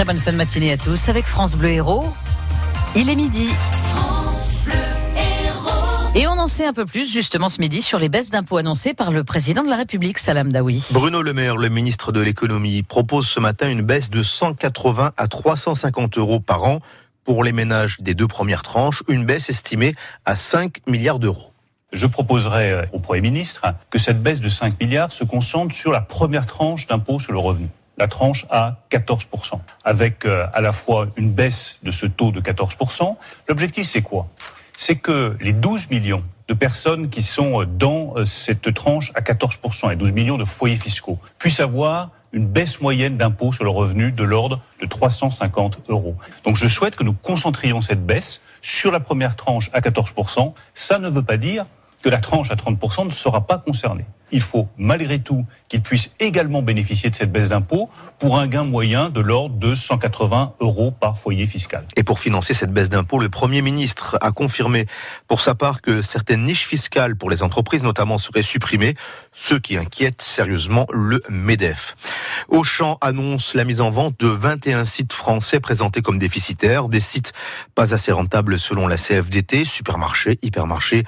Très bonne fin de matinée à tous avec France Bleu Héros. Il est midi. Et on en sait un peu plus justement ce midi sur les baisses d'impôts annoncées par le président de la République, Salam Daoui. Bruno Le Maire, le ministre de l'économie, propose ce matin une baisse de 180 à 350 euros par an pour les ménages des deux premières tranches, une baisse estimée à 5 milliards d'euros. Je proposerai euh, au Premier ministre que cette baisse de 5 milliards se concentre sur la première tranche d'impôt sur le revenu la tranche à 14%, avec euh, à la fois une baisse de ce taux de 14%. L'objectif, c'est quoi? C'est que les 12 millions de personnes qui sont dans euh, cette tranche à 14%, et 12 millions de foyers fiscaux, puissent avoir une baisse moyenne d'impôt sur le revenu de l'ordre de 350 euros. Donc je souhaite que nous concentrions cette baisse sur la première tranche à 14%. Ça ne veut pas dire que la tranche à 30% ne sera pas concernée il faut malgré tout qu'ils puissent également bénéficier de cette baisse d'impôt pour un gain moyen de l'ordre de 180 euros par foyer fiscal. Et pour financer cette baisse d'impôt, le Premier ministre a confirmé pour sa part que certaines niches fiscales pour les entreprises notamment seraient supprimées, ce qui inquiète sérieusement le MEDEF. Auchan annonce la mise en vente de 21 sites français présentés comme déficitaires, des sites pas assez rentables selon la CFDT, supermarchés, hypermarchés,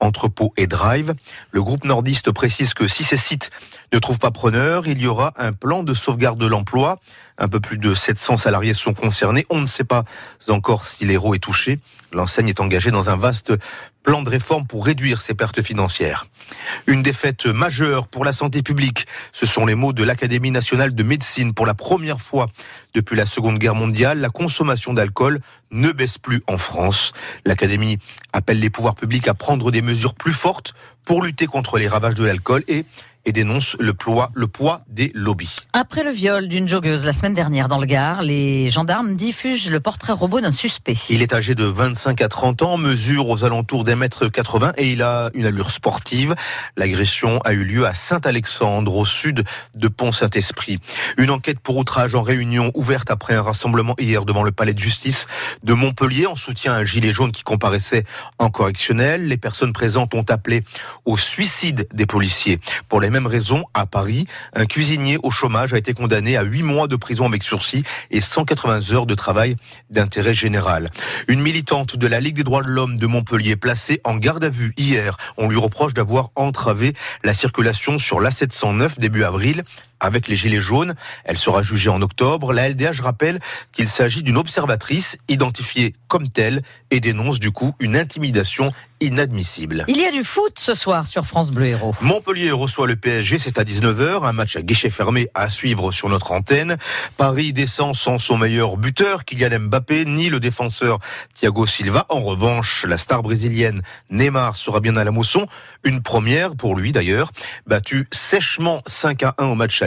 entrepôt et drive. Le groupe nordiste précise que si ces sites ne trouvent pas preneur, il y aura un plan de sauvegarde de l'emploi. Un peu plus de 700 salariés sont concernés. On ne sait pas encore si l'héros est touché. L'enseigne est engagée dans un vaste plan de réforme pour réduire ses pertes financières. Une défaite majeure pour la santé publique. Ce sont les mots de l'Académie nationale de médecine. Pour la première fois depuis la Seconde Guerre mondiale, la consommation d'alcool ne baisse plus en France. L'Académie appelle les pouvoirs publics à prendre des mesures plus fortes pour lutter contre les ravages de l'alcool et et dénonce le poids, le poids des lobbies. Après le viol d'une joggeuse la semaine dernière dans le Gard, les gendarmes diffusent le portrait robot d'un suspect. Il est âgé de 25 à 30 ans, mesure aux alentours d'un mètre 80 et il a une allure sportive. L'agression a eu lieu à Saint-Alexandre, au sud de Pont-Saint-Esprit. Une enquête pour outrage en réunion ouverte après un rassemblement hier devant le palais de justice de Montpellier en soutien à un gilet jaune qui comparaissait en correctionnel. Les personnes présentes ont appelé au suicide des policiers. Pour les même raison, à Paris, un cuisinier au chômage a été condamné à 8 mois de prison avec sursis et 180 heures de travail d'intérêt général. Une militante de la Ligue des droits de l'homme de Montpellier placée en garde à vue hier. On lui reproche d'avoir entravé la circulation sur l'A709 début avril avec les Gilets jaunes. Elle sera jugée en octobre. La LDH rappelle qu'il s'agit d'une observatrice identifiée comme telle et dénonce du coup une intimidation inadmissible. Il y a du foot ce soir sur France Bleu Héros. Montpellier reçoit le PSG, c'est à 19h, un match à guichet fermé à suivre sur notre antenne. Paris descend sans son meilleur buteur, Kylian Mbappé, ni le défenseur Thiago Silva. En revanche, la star brésilienne Neymar sera bien à la mousson, une première pour lui d'ailleurs, battu sèchement 5 à 1 au match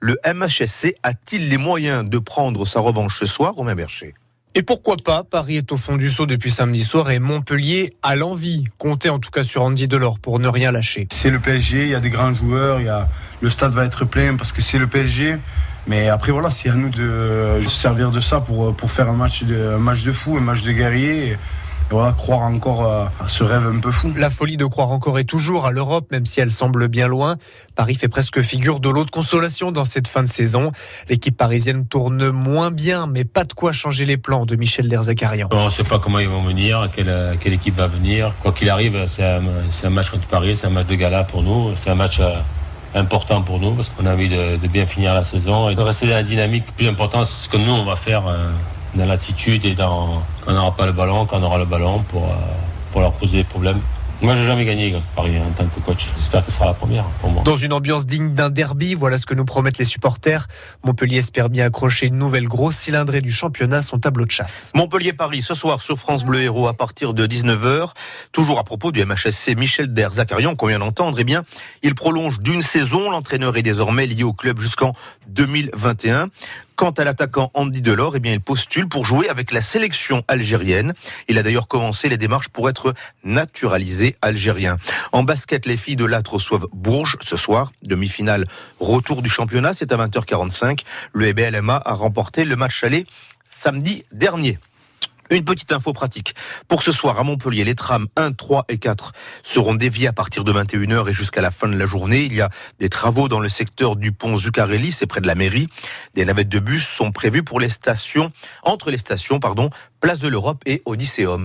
Le MHSC a-t-il les moyens de prendre sa revanche ce soir, Romain Bercher et pourquoi pas? Paris est au fond du saut depuis samedi soir et Montpellier a l'envie. Comptez en tout cas sur Andy Delors pour ne rien lâcher. C'est le PSG, il y a des grands joueurs, il y a... le stade va être plein parce que c'est le PSG. Mais après voilà, c'est à nous de se servir de ça pour, pour faire un match, de, un match de fou, un match de guerrier voilà, croire encore à ce rêve un peu fou. La folie de croire encore est toujours à l'Europe, même si elle semble bien loin. Paris fait presque figure de l'eau de consolation dans cette fin de saison. L'équipe parisienne tourne moins bien, mais pas de quoi changer les plans de Michel Derzakarian. On ne sait pas comment ils vont venir, quelle, quelle équipe va venir. Quoi qu'il arrive, c'est un, match contre Paris, c'est un match de gala pour nous, c'est un match euh, important pour nous parce qu'on a envie de, bien finir la saison et de rester dans la dynamique plus importante, ce que nous on va faire. Dans l'attitude et dans quand on n'aura pas le ballon, quand on aura le ballon pour, euh, pour leur poser des problèmes. Moi, j'ai jamais gagné Paris en tant que coach. J'espère que ce sera la première pour moi. Dans une ambiance digne d'un derby, voilà ce que nous promettent les supporters. Montpellier espère bien accrocher une nouvelle grosse cylindrée du championnat, son tableau de chasse. Montpellier-Paris, ce soir sur France Bleu Héros à partir de 19h. Toujours à propos du MHSC, Michel Derzakarian, qu'on vient d'entendre, eh bien, il prolonge d'une saison. L'entraîneur est désormais lié au club jusqu'en 2021. Quant à l'attaquant Andy Delors, eh bien, il postule pour jouer avec la sélection algérienne. Il a d'ailleurs commencé les démarches pour être naturalisé algérien. En basket, les filles de Latre reçoivent Bourges ce soir. Demi-finale, retour du championnat, c'est à 20h45. Le EBLMA a remporté le match aller samedi dernier. Une petite info pratique. Pour ce soir à Montpellier, les trams 1, 3 et 4 seront déviés à partir de 21h et jusqu'à la fin de la journée. Il y a des travaux dans le secteur du pont Zuccarelli, c'est près de la mairie. Des navettes de bus sont prévues pour les stations, entre les stations, pardon, Place de l'Europe et Odysseum.